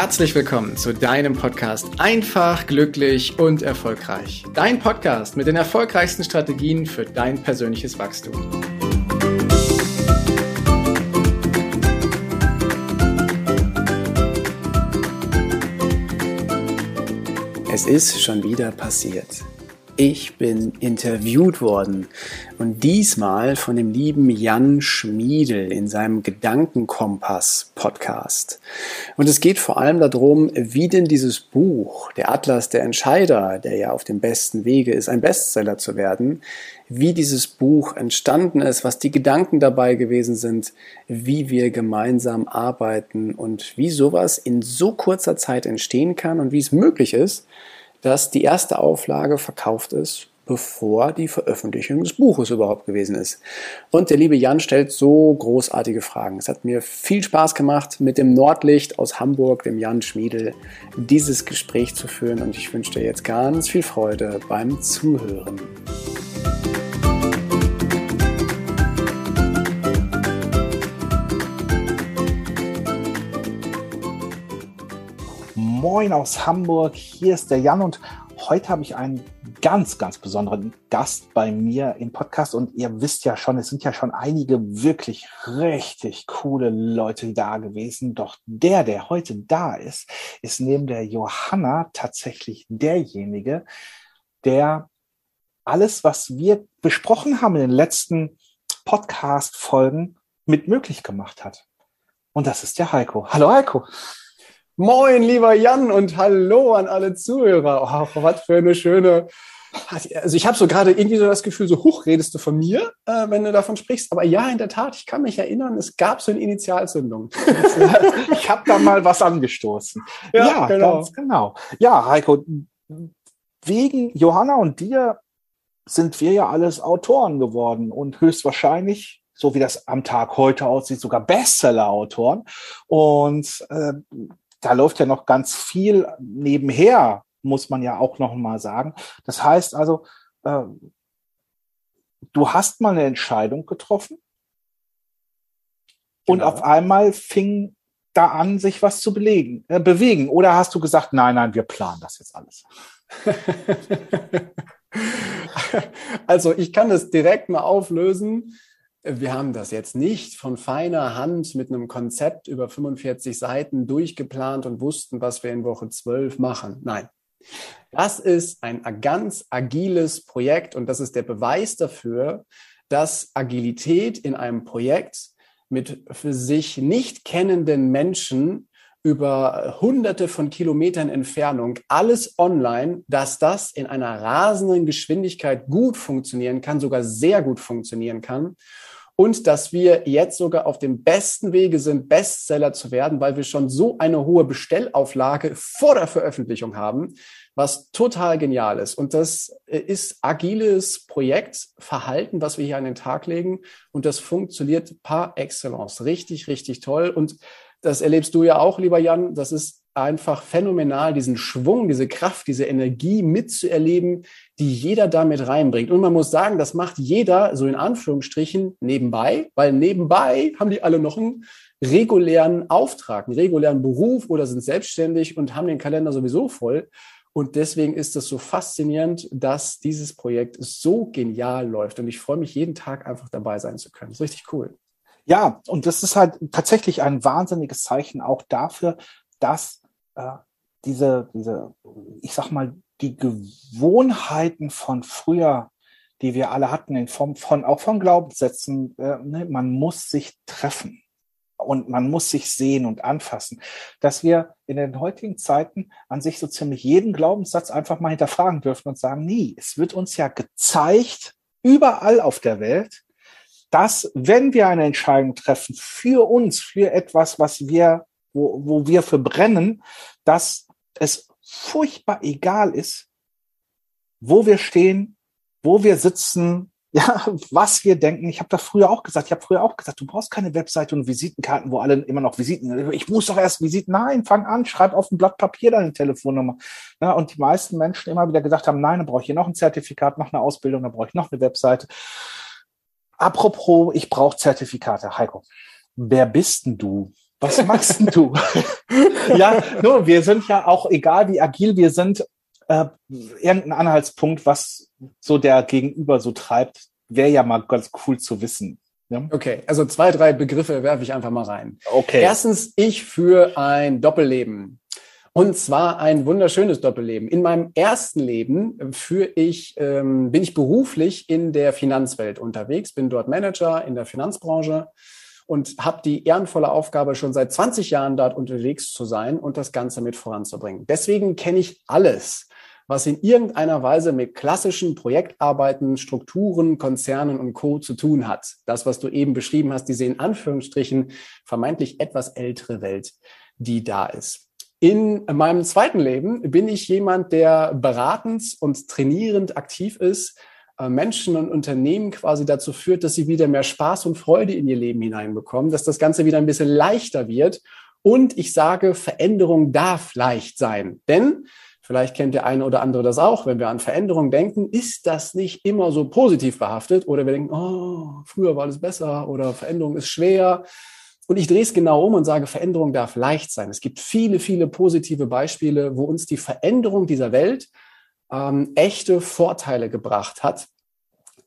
herzlich willkommen zu deinem Podcast Einfach, glücklich und erfolgreich. Dein Podcast mit den erfolgreichsten Strategien für dein persönliches Wachstum. Es ist schon wieder passiert. Ich bin interviewt worden und diesmal von dem lieben Jan Schmiedel in seinem Gedankenkompass Podcast. Und es geht vor allem darum, wie denn dieses Buch, der Atlas der Entscheider, der ja auf dem besten Wege ist, ein Bestseller zu werden, wie dieses Buch entstanden ist, was die Gedanken dabei gewesen sind, wie wir gemeinsam arbeiten und wie sowas in so kurzer Zeit entstehen kann und wie es möglich ist, dass die erste Auflage verkauft ist, bevor die Veröffentlichung des Buches überhaupt gewesen ist. Und der liebe Jan stellt so großartige Fragen. Es hat mir viel Spaß gemacht, mit dem Nordlicht aus Hamburg, dem Jan Schmiedel, dieses Gespräch zu führen. Und ich wünsche dir jetzt ganz viel Freude beim Zuhören. Moin aus Hamburg, hier ist der Jan und heute habe ich einen ganz, ganz besonderen Gast bei mir im Podcast und ihr wisst ja schon, es sind ja schon einige wirklich richtig coole Leute da gewesen. Doch der, der heute da ist, ist neben der Johanna tatsächlich derjenige, der alles, was wir besprochen haben in den letzten Podcast-Folgen mit möglich gemacht hat. Und das ist der Heiko. Hallo Heiko. Moin, lieber Jan und hallo an alle Zuhörer. Oh, was für eine schöne. Also ich habe so gerade irgendwie so das Gefühl, so hoch redest du von mir, äh, wenn du davon sprichst. Aber ja, in der Tat, ich kann mich erinnern, es gab so eine Initialzündung. ich habe da mal was angestoßen. Ja, ja genau. ganz genau. Ja, Heiko, wegen Johanna und dir sind wir ja alles Autoren geworden und höchstwahrscheinlich so wie das am Tag heute aussieht, sogar Bestseller-Autoren. Und äh, da läuft ja noch ganz viel nebenher, muss man ja auch noch mal sagen. Das heißt also, äh, du hast mal eine Entscheidung getroffen genau. und auf einmal fing da an, sich was zu belegen, äh, bewegen. Oder hast du gesagt, nein, nein, wir planen das jetzt alles? also ich kann das direkt mal auflösen wir haben das jetzt nicht von feiner Hand mit einem Konzept über 45 Seiten durchgeplant und wussten, was wir in Woche 12 machen. Nein. Das ist ein ganz agiles Projekt und das ist der Beweis dafür, dass Agilität in einem Projekt mit für sich nicht kennenden Menschen über hunderte von Kilometern Entfernung, alles online, dass das in einer rasenden Geschwindigkeit gut funktionieren kann, sogar sehr gut funktionieren kann und dass wir jetzt sogar auf dem besten Wege sind, Bestseller zu werden, weil wir schon so eine hohe Bestellauflage vor der Veröffentlichung haben, was total genial ist. Und das ist agiles Projektverhalten, was wir hier an den Tag legen. Und das funktioniert par excellence. Richtig, richtig toll. Und das erlebst du ja auch, lieber Jan. Das ist einfach phänomenal, diesen Schwung, diese Kraft, diese Energie mitzuerleben, die jeder damit reinbringt. Und man muss sagen, das macht jeder so in Anführungsstrichen nebenbei, weil nebenbei haben die alle noch einen regulären Auftrag, einen regulären Beruf oder sind selbstständig und haben den Kalender sowieso voll. Und deswegen ist es so faszinierend, dass dieses Projekt so genial läuft. Und ich freue mich jeden Tag einfach dabei sein zu können. Das ist richtig cool. Ja, und das ist halt tatsächlich ein wahnsinniges Zeichen auch dafür, dass äh, diese, diese, ich sag mal, die Gewohnheiten von früher, die wir alle hatten, in Form von, auch von Glaubenssätzen, äh, ne, man muss sich treffen und man muss sich sehen und anfassen, dass wir in den heutigen Zeiten an sich so ziemlich jeden Glaubenssatz einfach mal hinterfragen dürfen und sagen, nie, es wird uns ja gezeigt, überall auf der Welt, dass wenn wir eine Entscheidung treffen für uns, für etwas, was wir wo, wo wir verbrennen, dass es furchtbar egal ist, wo wir stehen, wo wir sitzen, ja, was wir denken. Ich habe das früher auch gesagt. Ich habe früher auch gesagt, du brauchst keine Webseite und Visitenkarten, wo alle immer noch Visiten. Ich muss doch erst Visiten. Nein, fang an, schreib auf ein Blatt Papier deine Telefonnummer. Ja, und die meisten Menschen immer wieder gesagt haben, nein, dann brauche ich hier noch ein Zertifikat, noch eine Ausbildung, dann brauche ich noch eine Webseite. Apropos, ich brauche Zertifikate. Heiko, wer bist denn du? Was machst denn du? ja, nur wir sind ja auch, egal wie agil wir sind, äh, irgendein Anhaltspunkt, was so der Gegenüber so treibt, wäre ja mal ganz cool zu wissen. Ja? Okay, also zwei, drei Begriffe werfe ich einfach mal rein. Okay. Erstens, ich für ein Doppelleben. Und zwar ein wunderschönes Doppelleben. In meinem ersten Leben führe ich, ähm, bin ich beruflich in der Finanzwelt unterwegs, bin dort Manager in der Finanzbranche und habe die ehrenvolle Aufgabe, schon seit 20 Jahren dort unterwegs zu sein und das Ganze mit voranzubringen. Deswegen kenne ich alles, was in irgendeiner Weise mit klassischen Projektarbeiten, Strukturen, Konzernen und Co. zu tun hat. Das, was du eben beschrieben hast, diese in Anführungsstrichen vermeintlich etwas ältere Welt, die da ist. In meinem zweiten Leben bin ich jemand, der beratend und trainierend aktiv ist, Menschen und Unternehmen quasi dazu führt, dass sie wieder mehr Spaß und Freude in ihr Leben hineinbekommen, dass das Ganze wieder ein bisschen leichter wird. Und ich sage, Veränderung darf leicht sein. Denn Vielleicht kennt der eine oder andere das auch. Wenn wir an Veränderung denken, ist das nicht immer so positiv behaftet oder wir denken, oh, früher war alles besser oder Veränderung ist schwer. Und ich drehe es genau um und sage, Veränderung darf leicht sein. Es gibt viele, viele positive Beispiele, wo uns die Veränderung dieser Welt ähm, echte Vorteile gebracht hat.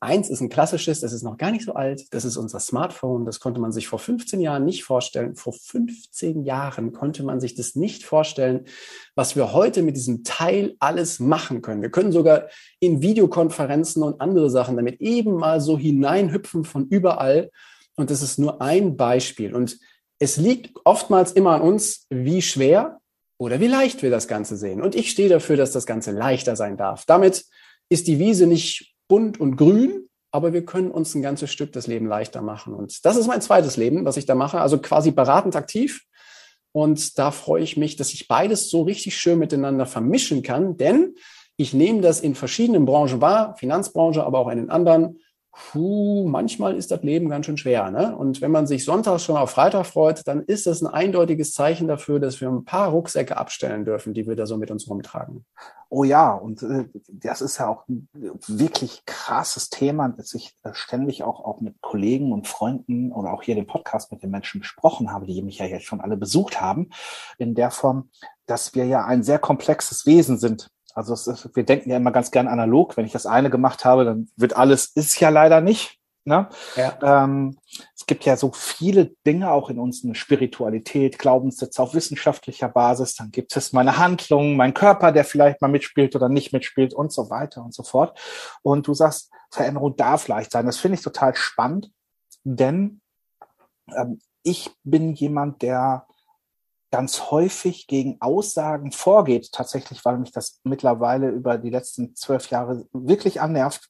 Eins ist ein klassisches, das ist noch gar nicht so alt, das ist unser Smartphone. Das konnte man sich vor 15 Jahren nicht vorstellen. Vor 15 Jahren konnte man sich das nicht vorstellen, was wir heute mit diesem Teil alles machen können. Wir können sogar in Videokonferenzen und andere Sachen damit eben mal so hineinhüpfen von überall und das ist nur ein Beispiel. Und es liegt oftmals immer an uns, wie schwer oder wie leicht wir das Ganze sehen. Und ich stehe dafür, dass das Ganze leichter sein darf. Damit ist die Wiese nicht bunt und grün, aber wir können uns ein ganzes Stück das Leben leichter machen. Und das ist mein zweites Leben, was ich da mache. Also quasi beratend aktiv. Und da freue ich mich, dass ich beides so richtig schön miteinander vermischen kann, denn ich nehme das in verschiedenen Branchen wahr, Finanzbranche, aber auch in den anderen puh, manchmal ist das Leben ganz schön schwer. Ne? Und wenn man sich sonntags schon auf Freitag freut, dann ist das ein eindeutiges Zeichen dafür, dass wir ein paar Rucksäcke abstellen dürfen, die wir da so mit uns rumtragen. Oh ja, und äh, das ist ja auch ein wirklich krasses Thema, das ich äh, ständig auch, auch mit Kollegen und Freunden oder auch hier den Podcast mit den Menschen besprochen habe, die mich ja jetzt schon alle besucht haben, in der Form, dass wir ja ein sehr komplexes Wesen sind also ist, wir denken ja immer ganz gern analog. Wenn ich das eine gemacht habe, dann wird alles, ist ja leider nicht. Ne? Ja. Ähm, es gibt ja so viele Dinge auch in uns, eine Spiritualität, Glaubenssätze auf wissenschaftlicher Basis. Dann gibt es meine Handlungen, mein Körper, der vielleicht mal mitspielt oder nicht mitspielt und so weiter und so fort. Und du sagst, Veränderung darf leicht sein. Das finde ich total spannend, denn ähm, ich bin jemand, der ganz häufig gegen Aussagen vorgeht, tatsächlich, weil mich das mittlerweile über die letzten zwölf Jahre wirklich annervt,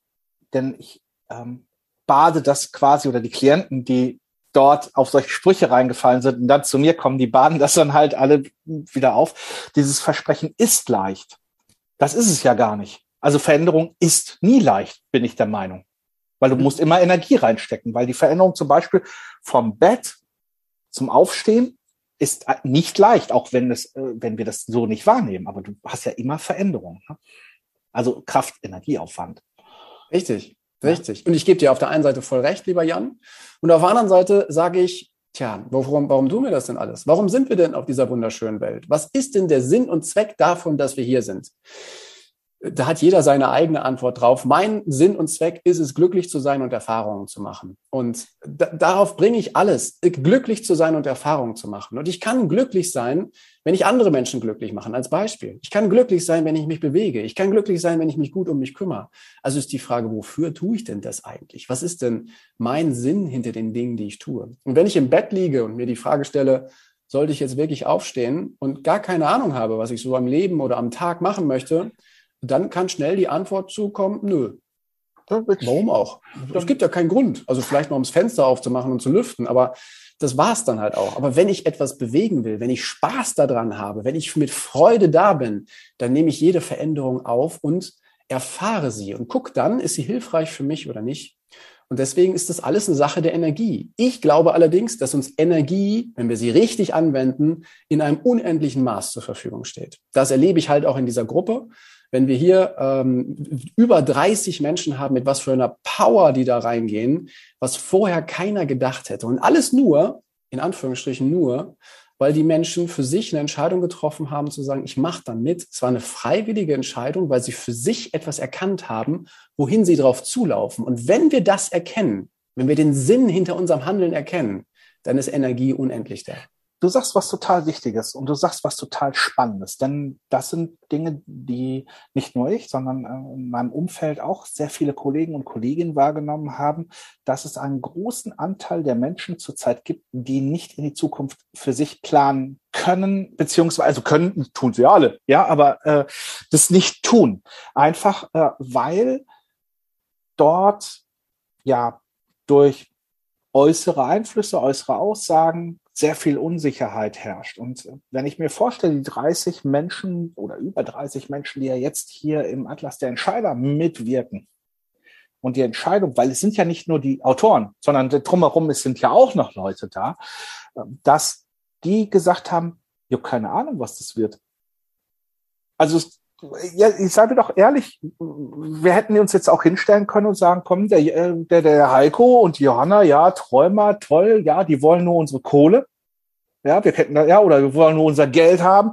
denn ich ähm, bade das quasi oder die Klienten, die dort auf solche Sprüche reingefallen sind und dann zu mir kommen, die baden das dann halt alle wieder auf. Dieses Versprechen ist leicht. Das ist es ja gar nicht. Also Veränderung ist nie leicht, bin ich der Meinung. Weil du musst immer Energie reinstecken, weil die Veränderung zum Beispiel vom Bett zum Aufstehen ist nicht leicht, auch wenn, es, äh, wenn wir das so nicht wahrnehmen. Aber du hast ja immer Veränderungen. Ne? Also Kraft, Energieaufwand. Richtig, richtig. Und ich gebe dir auf der einen Seite voll recht, lieber Jan. Und auf der anderen Seite sage ich, tja, warum, warum tun wir das denn alles? Warum sind wir denn auf dieser wunderschönen Welt? Was ist denn der Sinn und Zweck davon, dass wir hier sind? Da hat jeder seine eigene Antwort drauf. Mein Sinn und Zweck ist es, glücklich zu sein und Erfahrungen zu machen. Und da, darauf bringe ich alles, glücklich zu sein und Erfahrungen zu machen. Und ich kann glücklich sein, wenn ich andere Menschen glücklich mache, als Beispiel. Ich kann glücklich sein, wenn ich mich bewege. Ich kann glücklich sein, wenn ich mich gut um mich kümmere. Also ist die Frage, wofür tue ich denn das eigentlich? Was ist denn mein Sinn hinter den Dingen, die ich tue? Und wenn ich im Bett liege und mir die Frage stelle, sollte ich jetzt wirklich aufstehen und gar keine Ahnung habe, was ich so am Leben oder am Tag machen möchte, dann kann schnell die Antwort zukommen, nö. Warum auch? Es gibt ja keinen Grund. Also vielleicht mal ums Fenster aufzumachen und zu lüften, aber das war's dann halt auch. Aber wenn ich etwas bewegen will, wenn ich Spaß daran habe, wenn ich mit Freude da bin, dann nehme ich jede Veränderung auf und erfahre sie und guck dann, ist sie hilfreich für mich oder nicht. Und deswegen ist das alles eine Sache der Energie. Ich glaube allerdings, dass uns Energie, wenn wir sie richtig anwenden, in einem unendlichen Maß zur Verfügung steht. Das erlebe ich halt auch in dieser Gruppe wenn wir hier ähm, über 30 Menschen haben, mit was für einer Power die da reingehen, was vorher keiner gedacht hätte. Und alles nur, in Anführungsstrichen nur, weil die Menschen für sich eine Entscheidung getroffen haben, zu sagen, ich mache da mit. Es war eine freiwillige Entscheidung, weil sie für sich etwas erkannt haben, wohin sie drauf zulaufen. Und wenn wir das erkennen, wenn wir den Sinn hinter unserem Handeln erkennen, dann ist Energie unendlich da. Du sagst was total Wichtiges und du sagst was total Spannendes, denn das sind Dinge, die nicht nur ich, sondern äh, in meinem Umfeld auch sehr viele Kollegen und Kolleginnen wahrgenommen haben, dass es einen großen Anteil der Menschen zurzeit gibt, die nicht in die Zukunft für sich planen können, beziehungsweise also können, tun sie alle, ja, aber äh, das nicht tun. Einfach äh, weil dort ja durch äußere Einflüsse, äußere Aussagen sehr viel Unsicherheit herrscht. Und wenn ich mir vorstelle, die 30 Menschen oder über 30 Menschen, die ja jetzt hier im Atlas der Entscheider mitwirken, und die Entscheidung, weil es sind ja nicht nur die Autoren, sondern drumherum es sind ja auch noch Leute da, dass die gesagt haben, ich habe keine Ahnung, was das wird. Also ja, ich sage doch ehrlich, wir hätten uns jetzt auch hinstellen können und sagen, komm, der, äh, der, der Heiko und Johanna, ja, Träumer, toll, ja, die wollen nur unsere Kohle. Ja, wir hätten ja, oder wir wollen nur unser Geld haben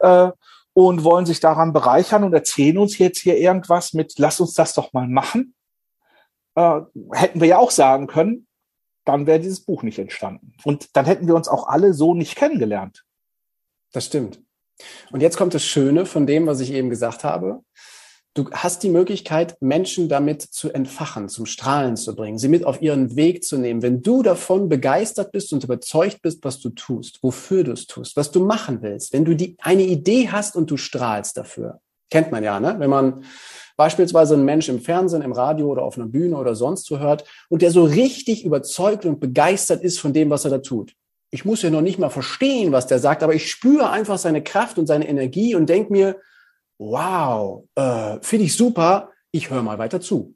äh, und wollen sich daran bereichern und erzählen uns jetzt hier irgendwas mit, lass uns das doch mal machen. Äh, hätten wir ja auch sagen können, dann wäre dieses Buch nicht entstanden. Und dann hätten wir uns auch alle so nicht kennengelernt. Das stimmt. Und jetzt kommt das Schöne von dem, was ich eben gesagt habe. Du hast die Möglichkeit, Menschen damit zu entfachen, zum Strahlen zu bringen, sie mit auf ihren Weg zu nehmen. Wenn du davon begeistert bist und überzeugt bist, was du tust, wofür du es tust, was du machen willst, wenn du die, eine Idee hast und du strahlst dafür, kennt man ja, ne? Wenn man beispielsweise einen Mensch im Fernsehen, im Radio oder auf einer Bühne oder sonst so hört und der so richtig überzeugt und begeistert ist von dem, was er da tut ich muss ja noch nicht mal verstehen, was der sagt, aber ich spüre einfach seine Kraft und seine Energie und denke mir, wow, äh, finde ich super, ich höre mal weiter zu.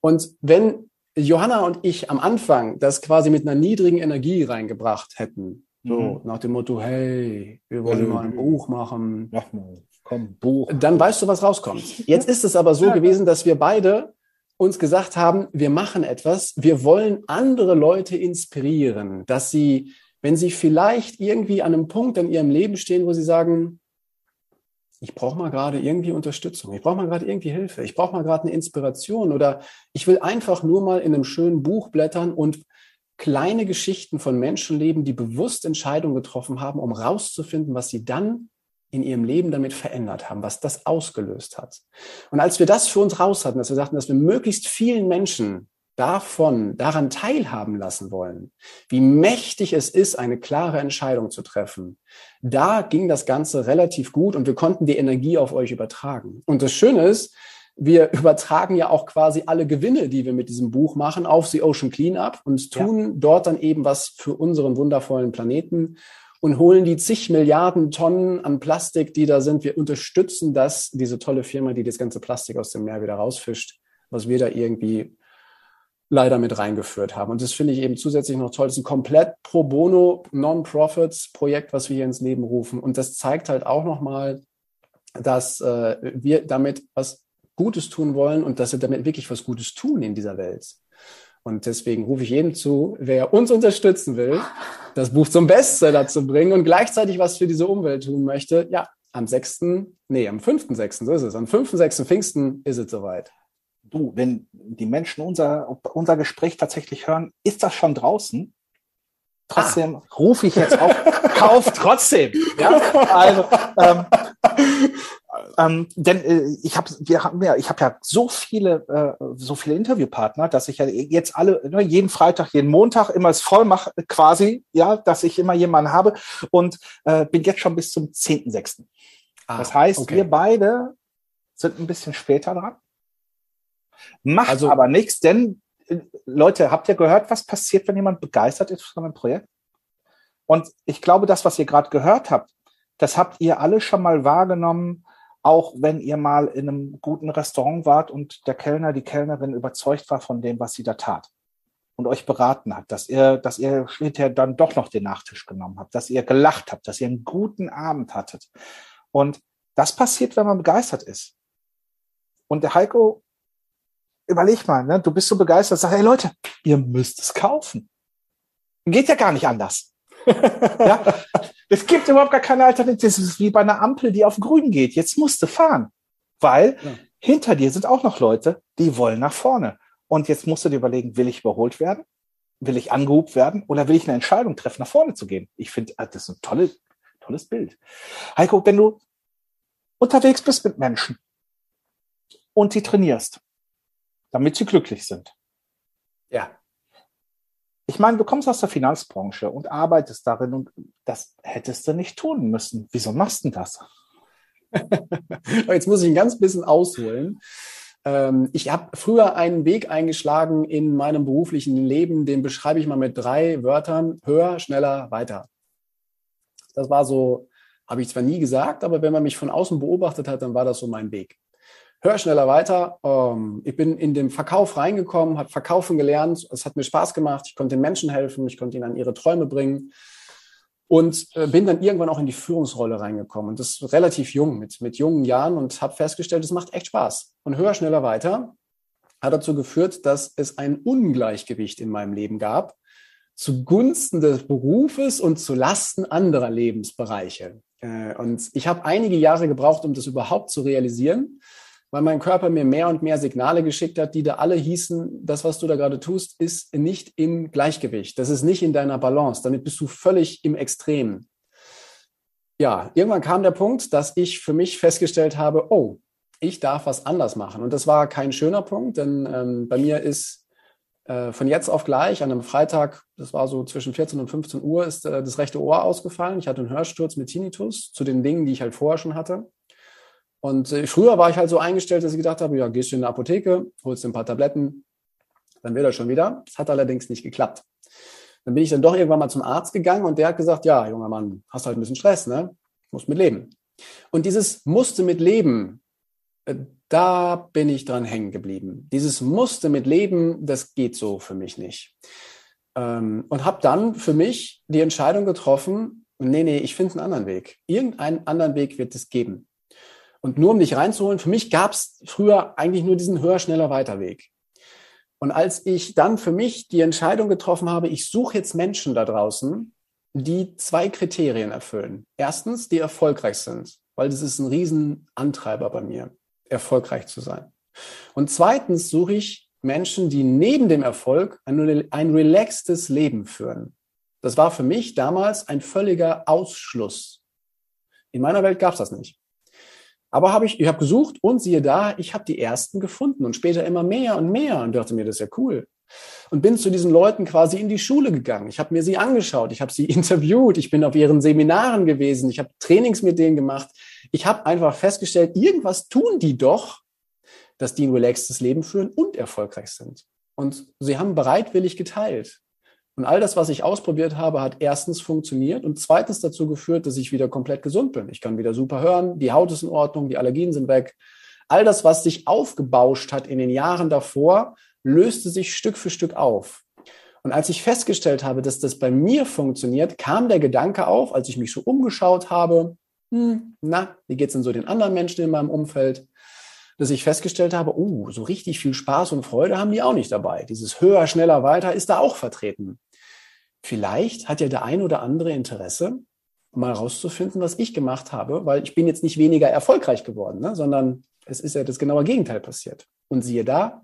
Und wenn Johanna und ich am Anfang das quasi mit einer niedrigen Energie reingebracht hätten, so mhm. nach dem Motto, hey, wir wollen also, mal ein Buch machen. Mach mal, komm, Buch. Dann weißt du, was rauskommt. Jetzt ist es aber so gewesen, dass wir beide uns gesagt haben, wir machen etwas, wir wollen andere Leute inspirieren, dass sie wenn Sie vielleicht irgendwie an einem Punkt in Ihrem Leben stehen, wo Sie sagen, ich brauche mal gerade irgendwie Unterstützung, ich brauche mal gerade irgendwie Hilfe, ich brauche mal gerade eine Inspiration oder ich will einfach nur mal in einem schönen Buch blättern und kleine Geschichten von Menschen leben, die bewusst Entscheidungen getroffen haben, um rauszufinden, was sie dann in ihrem Leben damit verändert haben, was das ausgelöst hat. Und als wir das für uns raus hatten, dass wir sagten, dass wir möglichst vielen Menschen davon, daran teilhaben lassen wollen, wie mächtig es ist, eine klare Entscheidung zu treffen, da ging das Ganze relativ gut und wir konnten die Energie auf euch übertragen. Und das Schöne ist, wir übertragen ja auch quasi alle Gewinne, die wir mit diesem Buch machen, auf The Ocean Cleanup und tun ja. dort dann eben was für unseren wundervollen Planeten und holen die zig Milliarden Tonnen an Plastik, die da sind. Wir unterstützen das, diese tolle Firma, die das ganze Plastik aus dem Meer wieder rausfischt, was wir da irgendwie leider mit reingeführt haben. Und das finde ich eben zusätzlich noch toll. Das ist ein komplett pro bono Non-Profits-Projekt, was wir hier ins Leben rufen. Und das zeigt halt auch nochmal, dass äh, wir damit was Gutes tun wollen und dass wir damit wirklich was Gutes tun in dieser Welt. Und deswegen rufe ich jedem zu, wer uns unterstützen will, das Buch zum Bestseller zu bringen und gleichzeitig was für diese Umwelt tun möchte, ja, am 6., nee, am 5.6., so ist es, am 5.6. Pfingsten ist es soweit du, wenn die Menschen unser, unser Gespräch tatsächlich hören, ist das schon draußen? Trotzdem ah. rufe ich jetzt auf, kauf trotzdem. Ja? Also, ähm, ähm, denn äh, ich habe wir haben ja ich habe ja so viele äh, so viele Interviewpartner, dass ich ja jetzt alle ne, jeden Freitag, jeden Montag immer es voll mache quasi, ja, dass ich immer jemanden habe und äh, bin jetzt schon bis zum 10.6. Ah, das heißt, okay. wir beide sind ein bisschen später dran. Macht also, aber nichts, denn äh, Leute, habt ihr gehört, was passiert, wenn jemand begeistert ist von einem Projekt? Und ich glaube, das, was ihr gerade gehört habt, das habt ihr alle schon mal wahrgenommen, auch wenn ihr mal in einem guten Restaurant wart und der Kellner, die Kellnerin überzeugt war von dem, was sie da tat und euch beraten hat, dass ihr, dass ihr hinterher dann doch noch den Nachtisch genommen habt, dass ihr gelacht habt, dass ihr einen guten Abend hattet. Und das passiert, wenn man begeistert ist. Und der Heiko überleg mal, ne? du bist so begeistert, sag, hey Leute, ihr müsst es kaufen. Geht ja gar nicht anders. ja? Es gibt überhaupt gar keine Alternative. Das ist wie bei einer Ampel, die auf grün geht. Jetzt musst du fahren. Weil ja. hinter dir sind auch noch Leute, die wollen nach vorne. Und jetzt musst du dir überlegen, will ich überholt werden? Will ich angehobt werden? Oder will ich eine Entscheidung treffen, nach vorne zu gehen? Ich finde, äh, das ist ein tolles, tolles Bild. Heiko, wenn du unterwegs bist mit Menschen und sie trainierst, damit sie glücklich sind. Ja. Ich meine, du kommst aus der Finanzbranche und arbeitest darin und das hättest du nicht tun müssen. Wieso machst du das? Jetzt muss ich ein ganz bisschen ausholen. Ähm, ich habe früher einen Weg eingeschlagen in meinem beruflichen Leben, den beschreibe ich mal mit drei Wörtern. Höher, schneller, weiter. Das war so, habe ich zwar nie gesagt, aber wenn man mich von außen beobachtet hat, dann war das so mein Weg. Höher, schneller, weiter. Ähm, ich bin in den Verkauf reingekommen, habe Verkaufen gelernt. Es hat mir Spaß gemacht. Ich konnte den Menschen helfen. Ich konnte ihnen an ihre Träume bringen und äh, bin dann irgendwann auch in die Führungsrolle reingekommen und das relativ jung mit mit jungen Jahren und habe festgestellt, es macht echt Spaß und höher schneller weiter hat dazu geführt, dass es ein Ungleichgewicht in meinem Leben gab zugunsten des Berufes und zu Lasten anderer Lebensbereiche äh, und ich habe einige Jahre gebraucht, um das überhaupt zu realisieren weil mein Körper mir mehr und mehr Signale geschickt hat, die da alle hießen, das, was du da gerade tust, ist nicht im Gleichgewicht. Das ist nicht in deiner Balance. Damit bist du völlig im Extrem. Ja, irgendwann kam der Punkt, dass ich für mich festgestellt habe, oh, ich darf was anders machen. Und das war kein schöner Punkt, denn ähm, bei mir ist äh, von jetzt auf gleich an einem Freitag, das war so zwischen 14 und 15 Uhr, ist äh, das rechte Ohr ausgefallen. Ich hatte einen Hörsturz mit Tinnitus zu den Dingen, die ich halt vorher schon hatte. Und äh, früher war ich halt so eingestellt, dass ich gedacht habe, ja, gehst du in eine Apotheke, holst dir ein paar Tabletten, dann wird er schon wieder. Das hat allerdings nicht geklappt. Dann bin ich dann doch irgendwann mal zum Arzt gegangen und der hat gesagt, ja, junger Mann, hast halt ein bisschen Stress, ne? Musst mit leben. Und dieses musste mit leben, äh, da bin ich dran hängen geblieben. Dieses musste mit leben, das geht so für mich nicht. Ähm, und habe dann für mich die Entscheidung getroffen, nee, nee, ich finde einen anderen Weg. Irgendeinen anderen Weg wird es geben. Und nur um dich reinzuholen, für mich gab es früher eigentlich nur diesen höher, schneller, weiter Weg. Und als ich dann für mich die Entscheidung getroffen habe, ich suche jetzt Menschen da draußen, die zwei Kriterien erfüllen. Erstens, die erfolgreich sind, weil das ist ein Riesenantreiber bei mir, erfolgreich zu sein. Und zweitens suche ich Menschen, die neben dem Erfolg ein, ein relaxtes Leben führen. Das war für mich damals ein völliger Ausschluss. In meiner Welt gab es das nicht. Aber habe ich, ich habe gesucht und siehe da, ich habe die ersten gefunden und später immer mehr und mehr und dachte mir, das ist ja cool. Und bin zu diesen Leuten quasi in die Schule gegangen. Ich habe mir sie angeschaut, ich habe sie interviewt, ich bin auf ihren Seminaren gewesen, ich habe Trainings mit denen gemacht. Ich habe einfach festgestellt, irgendwas tun die doch, dass die ein relaxtes Leben führen und erfolgreich sind. Und sie haben bereitwillig geteilt. Und all das, was ich ausprobiert habe, hat erstens funktioniert und zweitens dazu geführt, dass ich wieder komplett gesund bin. Ich kann wieder super hören, die Haut ist in Ordnung, die Allergien sind weg. All das, was sich aufgebauscht hat in den Jahren davor, löste sich Stück für Stück auf. Und als ich festgestellt habe, dass das bei mir funktioniert, kam der Gedanke auf, als ich mich so umgeschaut habe, hm, na, wie geht's denn so den anderen Menschen in meinem Umfeld? dass ich festgestellt habe, oh, so richtig viel Spaß und Freude haben die auch nicht dabei. Dieses höher, schneller, weiter ist da auch vertreten vielleicht hat ja der ein oder andere Interesse, mal rauszufinden, was ich gemacht habe, weil ich bin jetzt nicht weniger erfolgreich geworden, ne, sondern es ist ja das genaue Gegenteil passiert. Und siehe da,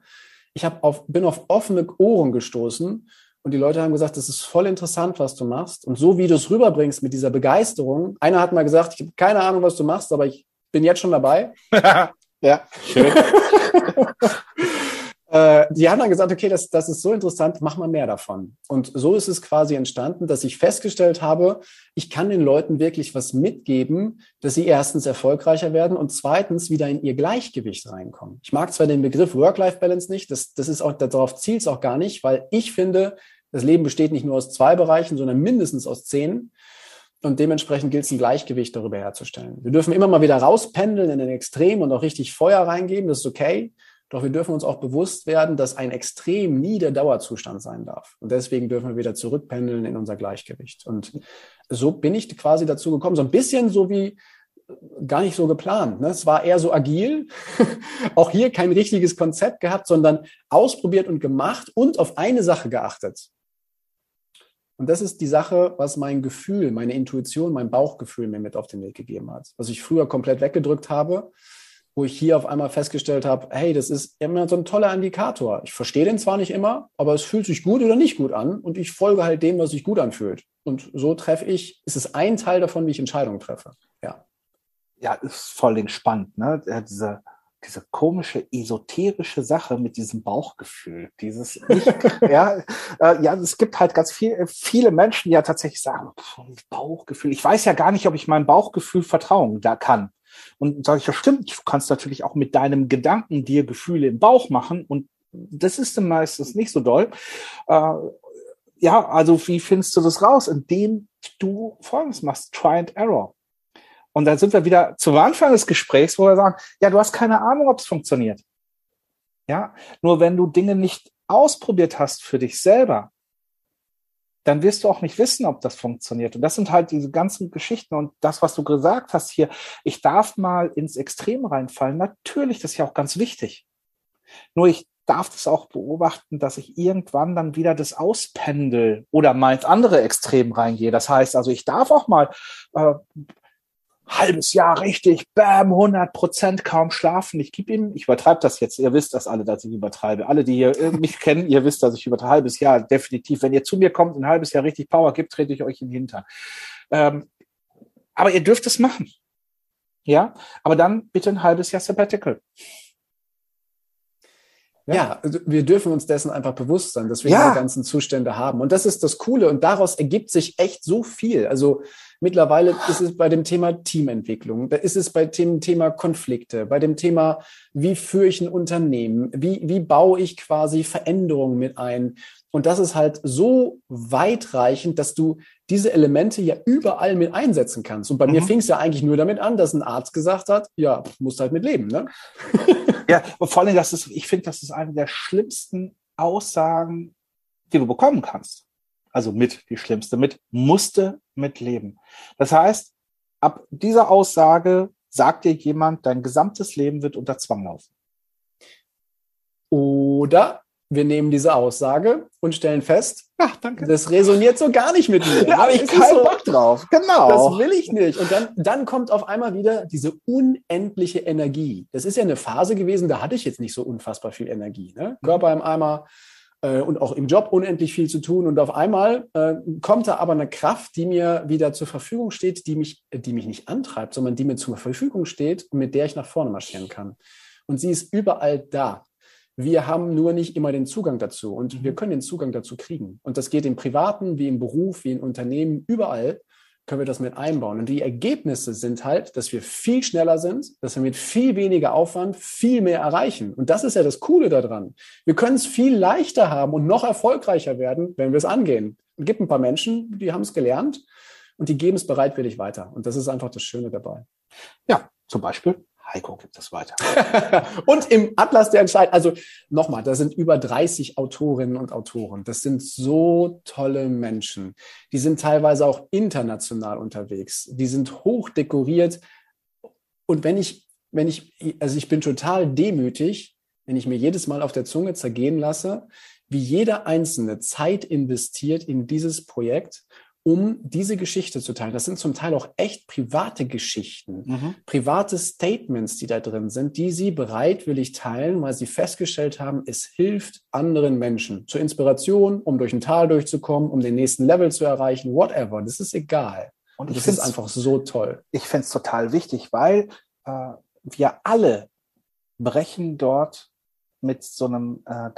ich auf, bin auf offene Ohren gestoßen und die Leute haben gesagt, das ist voll interessant, was du machst. Und so wie du es rüberbringst mit dieser Begeisterung, einer hat mal gesagt, ich habe keine Ahnung, was du machst, aber ich bin jetzt schon dabei. ja, schön. Äh, die haben dann gesagt, okay, das, das ist so interessant, mach mal mehr davon. Und so ist es quasi entstanden, dass ich festgestellt habe, ich kann den Leuten wirklich was mitgeben, dass sie erstens erfolgreicher werden und zweitens wieder in ihr Gleichgewicht reinkommen. Ich mag zwar den Begriff Work-Life-Balance nicht, das, das ist auch, darauf zielt es auch gar nicht, weil ich finde, das Leben besteht nicht nur aus zwei Bereichen, sondern mindestens aus zehn. Und dementsprechend gilt es, ein Gleichgewicht darüber herzustellen. Wir dürfen immer mal wieder rauspendeln in den Extrem und auch richtig Feuer reingeben, das ist okay. Doch wir dürfen uns auch bewusst werden, dass ein Extrem nie der Dauerzustand sein darf. Und deswegen dürfen wir wieder zurückpendeln in unser Gleichgewicht. Und so bin ich quasi dazu gekommen, so ein bisschen so wie gar nicht so geplant. Ne? Es war eher so agil, auch hier kein richtiges Konzept gehabt, sondern ausprobiert und gemacht und auf eine Sache geachtet. Und das ist die Sache, was mein Gefühl, meine Intuition, mein Bauchgefühl mir mit auf den Weg gegeben hat. Was ich früher komplett weggedrückt habe, wo ich hier auf einmal festgestellt habe, hey, das ist immer so ein toller Indikator. Ich verstehe den zwar nicht immer, aber es fühlt sich gut oder nicht gut an und ich folge halt dem, was sich gut anfühlt. Und so treffe ich, ist es ein Teil davon, wie ich Entscheidungen treffe. Ja. Ja, ist voll spannend, ne? Diese, diese komische esoterische Sache mit diesem Bauchgefühl, dieses nicht, ja, äh, ja, es gibt halt ganz viel, viele Menschen, die ja tatsächlich sagen, Bauchgefühl. Ich weiß ja gar nicht, ob ich meinem Bauchgefühl vertrauen da kann. Und sage ich, ja stimmt, du kannst natürlich auch mit deinem Gedanken dir Gefühle im Bauch machen und das ist dann meistens nicht so doll. Äh, ja, also wie findest du das raus? Indem du Folgendes machst, Try and Error. Und dann sind wir wieder zum Anfang des Gesprächs, wo wir sagen, ja, du hast keine Ahnung, ob es funktioniert. Ja, nur wenn du Dinge nicht ausprobiert hast für dich selber, dann wirst du auch nicht wissen, ob das funktioniert. Und das sind halt diese ganzen Geschichten und das, was du gesagt hast hier, ich darf mal ins Extrem reinfallen. Natürlich, das ist ja auch ganz wichtig. Nur ich darf das auch beobachten, dass ich irgendwann dann wieder das auspendel oder mal ins andere Extrem reingehe. Das heißt also, ich darf auch mal äh, halbes Jahr richtig, bam, 100 Prozent kaum schlafen. Ich gebe ihm, ich übertreibe das jetzt, ihr wisst das alle, dass ich übertreibe. Alle, die hier äh, mich kennen, ihr wisst, dass ich über ein halbes Jahr definitiv, wenn ihr zu mir kommt, ein halbes Jahr richtig Power gibt, trete ich euch in den. Ähm, aber ihr dürft es machen. Ja, aber dann bitte ein halbes Jahr Sabbatical. Ja. ja, also wir dürfen uns dessen einfach bewusst sein, dass wir ja. diese ganzen Zustände haben. Und das ist das Coole. Und daraus ergibt sich echt so viel. Also mittlerweile ist es bei dem Thema Teamentwicklung, da ist es bei dem Thema Konflikte, bei dem Thema, wie führe ich ein Unternehmen, wie, wie baue ich quasi Veränderungen mit ein. Und das ist halt so weitreichend, dass du diese Elemente ja überall mit einsetzen kannst. Und bei mhm. mir fing es ja eigentlich nur damit an, dass ein Arzt gesagt hat, ja, musst halt mit leben, ne? ja, und vor allem, das ist, ich finde, das ist eine der schlimmsten Aussagen, die du bekommen kannst. Also mit die schlimmste, mit musste mit leben. Das heißt, ab dieser Aussage sagt dir jemand, dein gesamtes Leben wird unter Zwang laufen. Oder wir nehmen diese Aussage und stellen fest, ach, danke. Das resoniert so gar nicht mit mir. Da habe ich keinen so, Bock drauf. Genau. Das will ich nicht. Und dann, dann kommt auf einmal wieder diese unendliche Energie. Das ist ja eine Phase gewesen, da hatte ich jetzt nicht so unfassbar viel Energie. Ne? Körper im Eimer äh, und auch im Job unendlich viel zu tun. Und auf einmal äh, kommt da aber eine Kraft, die mir wieder zur Verfügung steht, die mich, die mich nicht antreibt, sondern die mir zur Verfügung steht und mit der ich nach vorne marschieren kann. Und sie ist überall da. Wir haben nur nicht immer den Zugang dazu und mhm. wir können den Zugang dazu kriegen. Und das geht im Privaten, wie im Beruf, wie in Unternehmen, überall können wir das mit einbauen. Und die Ergebnisse sind halt, dass wir viel schneller sind, dass wir mit viel weniger Aufwand viel mehr erreichen. Und das ist ja das Coole daran. Wir können es viel leichter haben und noch erfolgreicher werden, wenn wir es angehen. Es gibt ein paar Menschen, die haben es gelernt und die geben es bereitwillig weiter. Und das ist einfach das Schöne dabei. Ja, zum Beispiel Heiko gibt es weiter. und im Atlas der Entscheid, also nochmal, da sind über 30 Autorinnen und Autoren. Das sind so tolle Menschen. Die sind teilweise auch international unterwegs. Die sind hoch dekoriert. Und wenn ich, wenn ich, also ich bin total demütig, wenn ich mir jedes Mal auf der Zunge zergehen lasse, wie jeder Einzelne Zeit investiert in dieses Projekt um diese Geschichte zu teilen. Das sind zum Teil auch echt private Geschichten, mhm. private Statements, die da drin sind, die sie bereitwillig teilen, weil sie festgestellt haben, es hilft anderen Menschen zur Inspiration, um durch ein Tal durchzukommen, um den nächsten Level zu erreichen, whatever. Das ist egal. Und, Und das ist einfach so toll. Ich finde es total wichtig, weil äh, wir alle brechen dort mit so einem äh,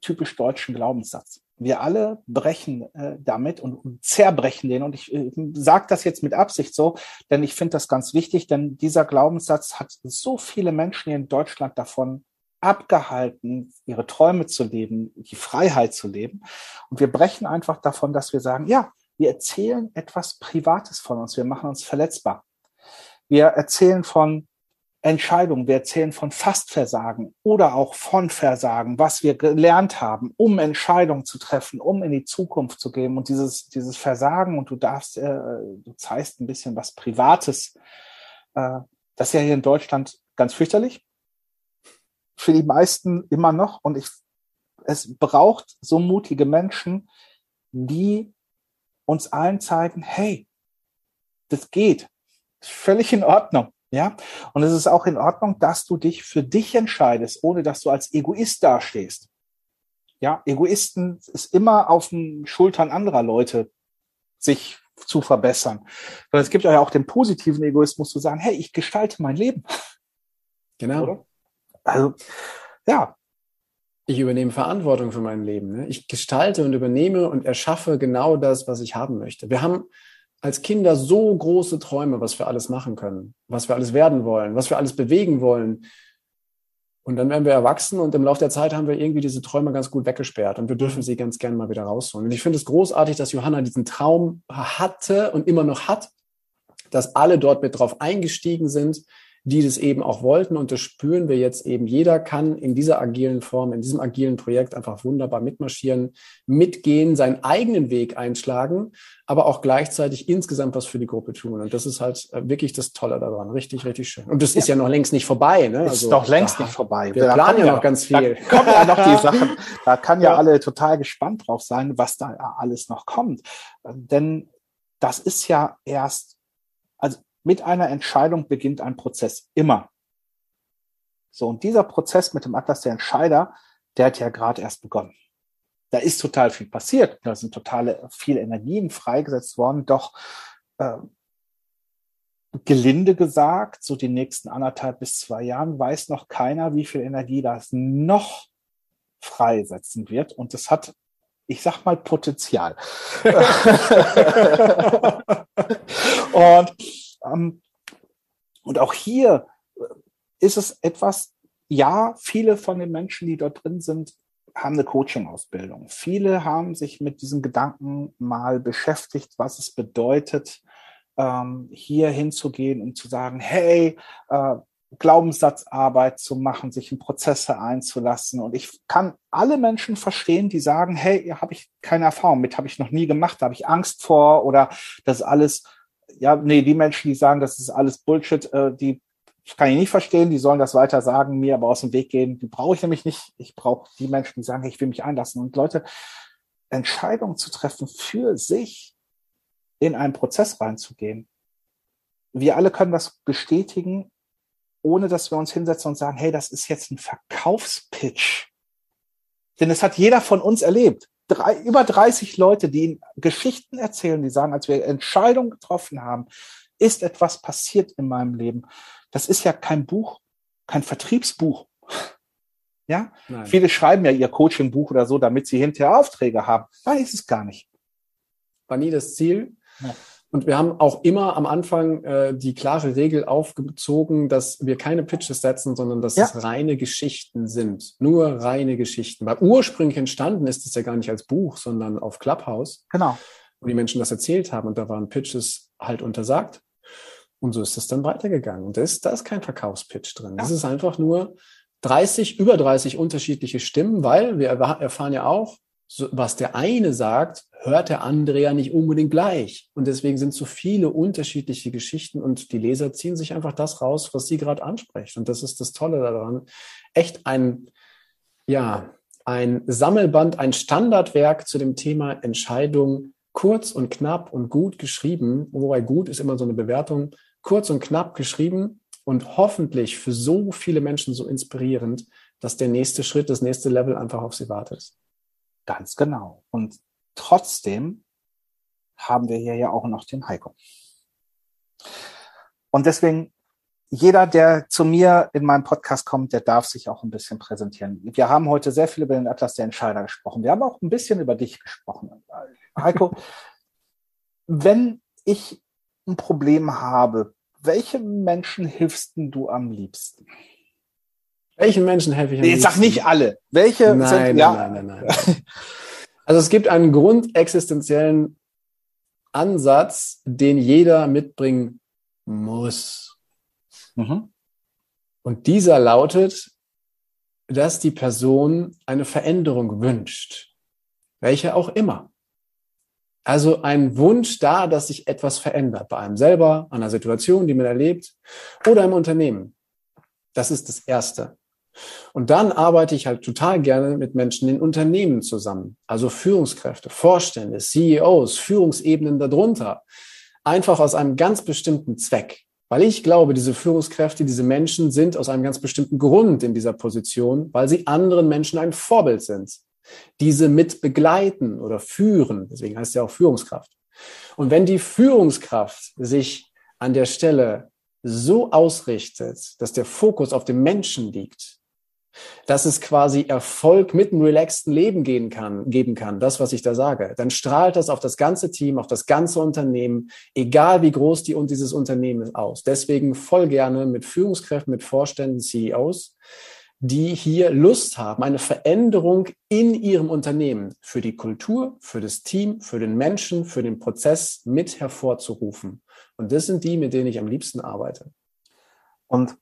typisch deutschen Glaubenssatz. Wir alle brechen äh, damit und zerbrechen den. Und ich äh, sage das jetzt mit Absicht so, denn ich finde das ganz wichtig, denn dieser Glaubenssatz hat so viele Menschen hier in Deutschland davon abgehalten, ihre Träume zu leben, die Freiheit zu leben. Und wir brechen einfach davon, dass wir sagen, ja, wir erzählen etwas Privates von uns, wir machen uns verletzbar. Wir erzählen von Entscheidungen. Wir erzählen von Fastversagen oder auch von Versagen, was wir gelernt haben, um Entscheidungen zu treffen, um in die Zukunft zu gehen. Und dieses, dieses Versagen, und du darfst, äh, du zeigst ein bisschen was Privates, äh, das ist ja hier in Deutschland ganz fürchterlich. Für die meisten immer noch. Und ich, es braucht so mutige Menschen, die uns allen zeigen, hey, das geht. Völlig in Ordnung. Ja, und es ist auch in Ordnung, dass du dich für dich entscheidest, ohne dass du als Egoist dastehst. Ja, Egoisten ist immer auf den Schultern anderer Leute sich zu verbessern. Weil es gibt ja auch den positiven Egoismus zu sagen, hey, ich gestalte mein Leben. Genau. Oder? Also, ja. Ich übernehme Verantwortung für mein Leben. Ne? Ich gestalte und übernehme und erschaffe genau das, was ich haben möchte. Wir haben als Kinder so große Träume, was wir alles machen können, was wir alles werden wollen, was wir alles bewegen wollen. Und dann werden wir erwachsen und im Laufe der Zeit haben wir irgendwie diese Träume ganz gut weggesperrt und wir dürfen sie ganz gerne mal wieder rausholen. Und ich finde es großartig, dass Johanna diesen Traum hatte und immer noch hat, dass alle dort mit drauf eingestiegen sind, die das eben auch wollten. Und das spüren wir jetzt eben. Jeder kann in dieser agilen Form, in diesem agilen Projekt einfach wunderbar mitmarschieren, mitgehen, seinen eigenen Weg einschlagen, aber auch gleichzeitig insgesamt was für die Gruppe tun. Und das ist halt äh, wirklich das Tolle daran. Richtig, richtig schön. Und das ja. ist ja noch längst nicht vorbei. Ne? Also, ist doch längst da, nicht vorbei. Wir da planen ja noch ganz viel. Da kommen ja noch die Sachen. Da kann ja, ja alle total gespannt drauf sein, was da alles noch kommt. Denn das ist ja erst, also mit einer Entscheidung beginnt ein Prozess immer. So, und dieser Prozess mit dem Atlas der Entscheider, der hat ja gerade erst begonnen. Da ist total viel passiert. Da sind totale viele Energien freigesetzt worden. Doch äh, gelinde gesagt, so die nächsten anderthalb bis zwei Jahren weiß noch keiner, wie viel Energie das noch freisetzen wird. Und das hat, ich sag mal, Potenzial. und und auch hier ist es etwas, ja, viele von den Menschen, die dort drin sind, haben eine Coaching-Ausbildung. Viele haben sich mit diesem Gedanken mal beschäftigt, was es bedeutet, ähm, hier hinzugehen und zu sagen, hey, äh, Glaubenssatzarbeit zu machen, sich in Prozesse einzulassen. Und ich kann alle Menschen verstehen, die sagen, hey, habe ich keine Erfahrung mit, habe ich noch nie gemacht, da habe ich Angst vor oder das alles ja, nee, die Menschen, die sagen, das ist alles Bullshit, äh, die kann ich nicht verstehen, die sollen das weiter sagen, mir aber aus dem Weg gehen. Die brauche ich nämlich nicht. Ich brauche die Menschen, die sagen, ich will mich einlassen. Und Leute, Entscheidungen zu treffen für sich, in einen Prozess reinzugehen. Wir alle können das bestätigen, ohne dass wir uns hinsetzen und sagen, hey, das ist jetzt ein Verkaufspitch. Denn es hat jeder von uns erlebt drei, über 30 Leute, die Geschichten erzählen, die sagen, als wir Entscheidungen getroffen haben, ist etwas passiert in meinem Leben. Das ist ja kein Buch, kein Vertriebsbuch. Ja, Nein. viele schreiben ja ihr Coaching-Buch oder so, damit sie hinterher Aufträge haben. Nein, ist es gar nicht. War nie das Ziel. Ja. Und wir haben auch immer am Anfang äh, die klare Regel aufgezogen, dass wir keine Pitches setzen, sondern dass ja. es reine Geschichten sind. Nur reine Geschichten. Weil ursprünglich entstanden ist es ja gar nicht als Buch, sondern auf Clubhouse. Genau. Wo die Menschen das erzählt haben und da waren Pitches halt untersagt. Und so ist es dann weitergegangen. Und da ist, da ist kein Verkaufspitch drin. Ja. Das ist einfach nur 30, über 30 unterschiedliche Stimmen, weil wir erfahren ja auch, so, was der eine sagt, hört der andere ja nicht unbedingt gleich. Und deswegen sind so viele unterschiedliche Geschichten und die Leser ziehen sich einfach das raus, was sie gerade ansprechen. Und das ist das Tolle daran. Echt ein, ja, ein Sammelband, ein Standardwerk zu dem Thema Entscheidung, kurz und knapp und gut geschrieben. Wobei gut ist immer so eine Bewertung. Kurz und knapp geschrieben und hoffentlich für so viele Menschen so inspirierend, dass der nächste Schritt, das nächste Level einfach auf sie wartet. Ganz genau. Und trotzdem haben wir hier ja auch noch den Heiko. Und deswegen, jeder, der zu mir in meinem Podcast kommt, der darf sich auch ein bisschen präsentieren. Wir haben heute sehr viel über den Atlas der Entscheider gesprochen. Wir haben auch ein bisschen über dich gesprochen. Heiko, wenn ich ein Problem habe, welche Menschen hilfst du am liebsten? Welchen Menschen helfe ich am nee, Sag nicht alle. Welche nein, sind, nein, ja. nein, nein, nein, nein. Also es gibt einen grundexistenziellen Ansatz, den jeder mitbringen muss. Mhm. Und dieser lautet, dass die Person eine Veränderung wünscht. Welche auch immer. Also ein Wunsch da, dass sich etwas verändert. Bei einem selber, an einer Situation, die man erlebt oder im Unternehmen. Das ist das Erste. Und dann arbeite ich halt total gerne mit Menschen in Unternehmen zusammen. Also Führungskräfte, Vorstände, CEOs, Führungsebenen darunter. Einfach aus einem ganz bestimmten Zweck. Weil ich glaube, diese Führungskräfte, diese Menschen sind aus einem ganz bestimmten Grund in dieser Position, weil sie anderen Menschen ein Vorbild sind. Diese mit begleiten oder führen. Deswegen heißt ja auch Führungskraft. Und wenn die Führungskraft sich an der Stelle so ausrichtet, dass der Fokus auf dem Menschen liegt, dass es quasi Erfolg mit einem relaxten Leben gehen kann, geben kann, das, was ich da sage, dann strahlt das auf das ganze Team, auf das ganze Unternehmen, egal wie groß die und dieses Unternehmen ist, aus. Deswegen voll gerne mit Führungskräften, mit Vorständen, CEOs, die hier Lust haben, eine Veränderung in ihrem Unternehmen für die Kultur, für das Team, für den Menschen, für den Prozess mit hervorzurufen. Und das sind die, mit denen ich am liebsten arbeite. Und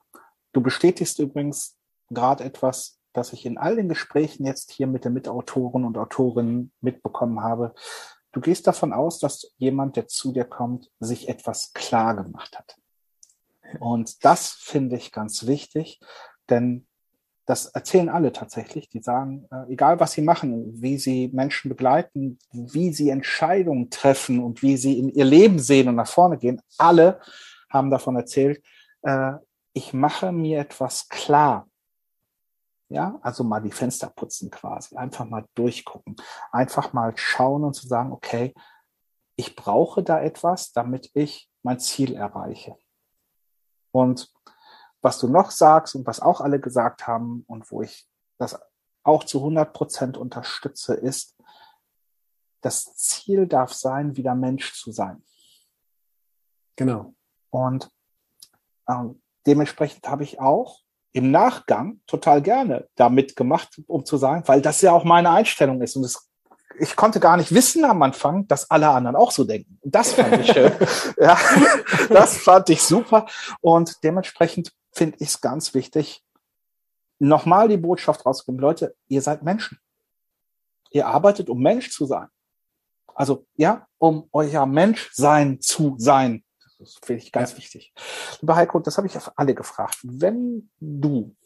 du bestätigst übrigens gerade etwas, das ich in all den Gesprächen jetzt hier mit den Mitautoren und Autorinnen mitbekommen habe. Du gehst davon aus, dass jemand, der zu dir kommt, sich etwas klar gemacht hat. Und das finde ich ganz wichtig, denn das erzählen alle tatsächlich. Die sagen, äh, egal was sie machen, wie sie Menschen begleiten, wie sie Entscheidungen treffen und wie sie in ihr Leben sehen und nach vorne gehen, alle haben davon erzählt, äh, ich mache mir etwas klar. Ja, also mal die Fenster putzen quasi, einfach mal durchgucken, einfach mal schauen und zu sagen, okay, ich brauche da etwas, damit ich mein Ziel erreiche. Und was du noch sagst und was auch alle gesagt haben und wo ich das auch zu 100 Prozent unterstütze, ist, das Ziel darf sein, wieder Mensch zu sein. Genau. Und ähm, dementsprechend habe ich auch im Nachgang total gerne da mitgemacht, um zu sagen, weil das ja auch meine Einstellung ist. Und es, ich konnte gar nicht wissen am Anfang, dass alle anderen auch so denken. Und das fand ich schön. ja, das fand ich super. Und dementsprechend finde ich es ganz wichtig, nochmal die Botschaft rausgeben. Leute, ihr seid Menschen. Ihr arbeitet, um Mensch zu sein. Also, ja, um euer Menschsein zu sein. Das finde ich ganz ja. wichtig. Lieber Heiko, das habe ich auf alle gefragt. Wenn du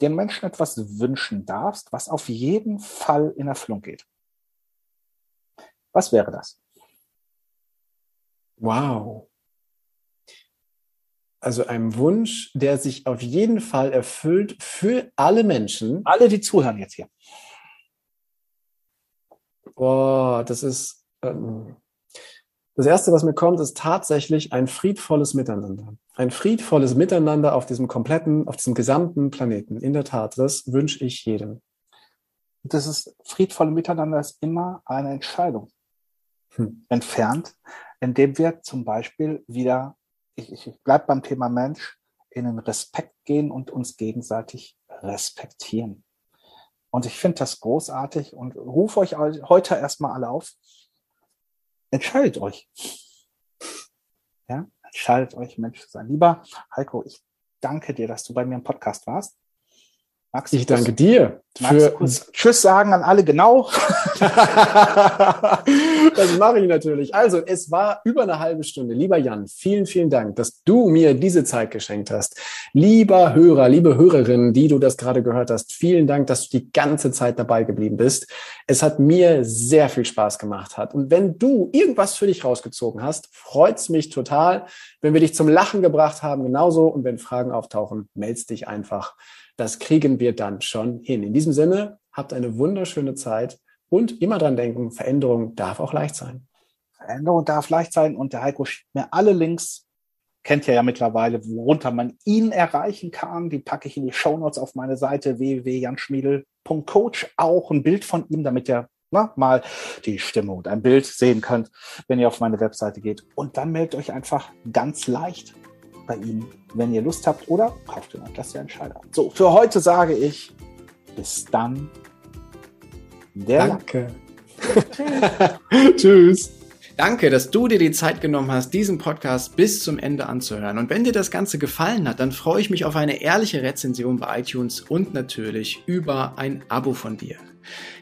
den Menschen etwas wünschen darfst, was auf jeden Fall in Erfüllung geht, was wäre das? Wow. Also ein Wunsch, der sich auf jeden Fall erfüllt für alle Menschen. Alle, die zuhören jetzt hier. Boah, das ist, ähm, das erste, was mir kommt, ist tatsächlich ein friedvolles Miteinander. Ein friedvolles Miteinander auf diesem kompletten, auf diesem gesamten Planeten. In der Tat, das wünsche ich jedem. Das ist friedvolle Miteinander ist immer eine Entscheidung hm. entfernt, indem wir zum Beispiel wieder, ich, ich bleib beim Thema Mensch, in den Respekt gehen und uns gegenseitig respektieren. Und ich finde das großartig und rufe euch heute erstmal alle auf, entscheidet euch. Ja, entscheidet euch, Mensch zu sein. Lieber Heiko, ich danke dir, dass du bei mir im Podcast warst. Magst ich danke dir. Für Tschüss sagen an alle genau. das mache ich natürlich. Also, es war über eine halbe Stunde. Lieber Jan, vielen, vielen Dank, dass du mir diese Zeit geschenkt hast. Lieber Hörer, liebe Hörerin, die du das gerade gehört hast, vielen Dank, dass du die ganze Zeit dabei geblieben bist. Es hat mir sehr viel Spaß gemacht hat. Und wenn du irgendwas für dich rausgezogen hast, freut's mich total. Wenn wir dich zum Lachen gebracht haben, genauso. Und wenn Fragen auftauchen, meldest dich einfach. Das kriegen wir dann schon hin. In diesem Sinne, habt eine wunderschöne Zeit und immer dran denken, Veränderung darf auch leicht sein. Veränderung darf leicht sein und der Heiko schickt mir alle Links. Kennt ihr ja mittlerweile, worunter man ihn erreichen kann. Die packe ich in die Shownotes auf meine Seite www.janschmiedel.coach. Auch ein Bild von ihm, damit ihr na, mal die Stimme und ein Bild sehen könnt, wenn ihr auf meine Webseite geht. Und dann meldet euch einfach ganz leicht bei ihm, wenn ihr Lust habt oder kauft ihn und lasst ihr Entscheider. So, für heute sage ich bis dann. Der Danke. Tschüss. Danke, dass du dir die Zeit genommen hast, diesen Podcast bis zum Ende anzuhören. Und wenn dir das Ganze gefallen hat, dann freue ich mich auf eine ehrliche Rezension bei iTunes und natürlich über ein Abo von dir.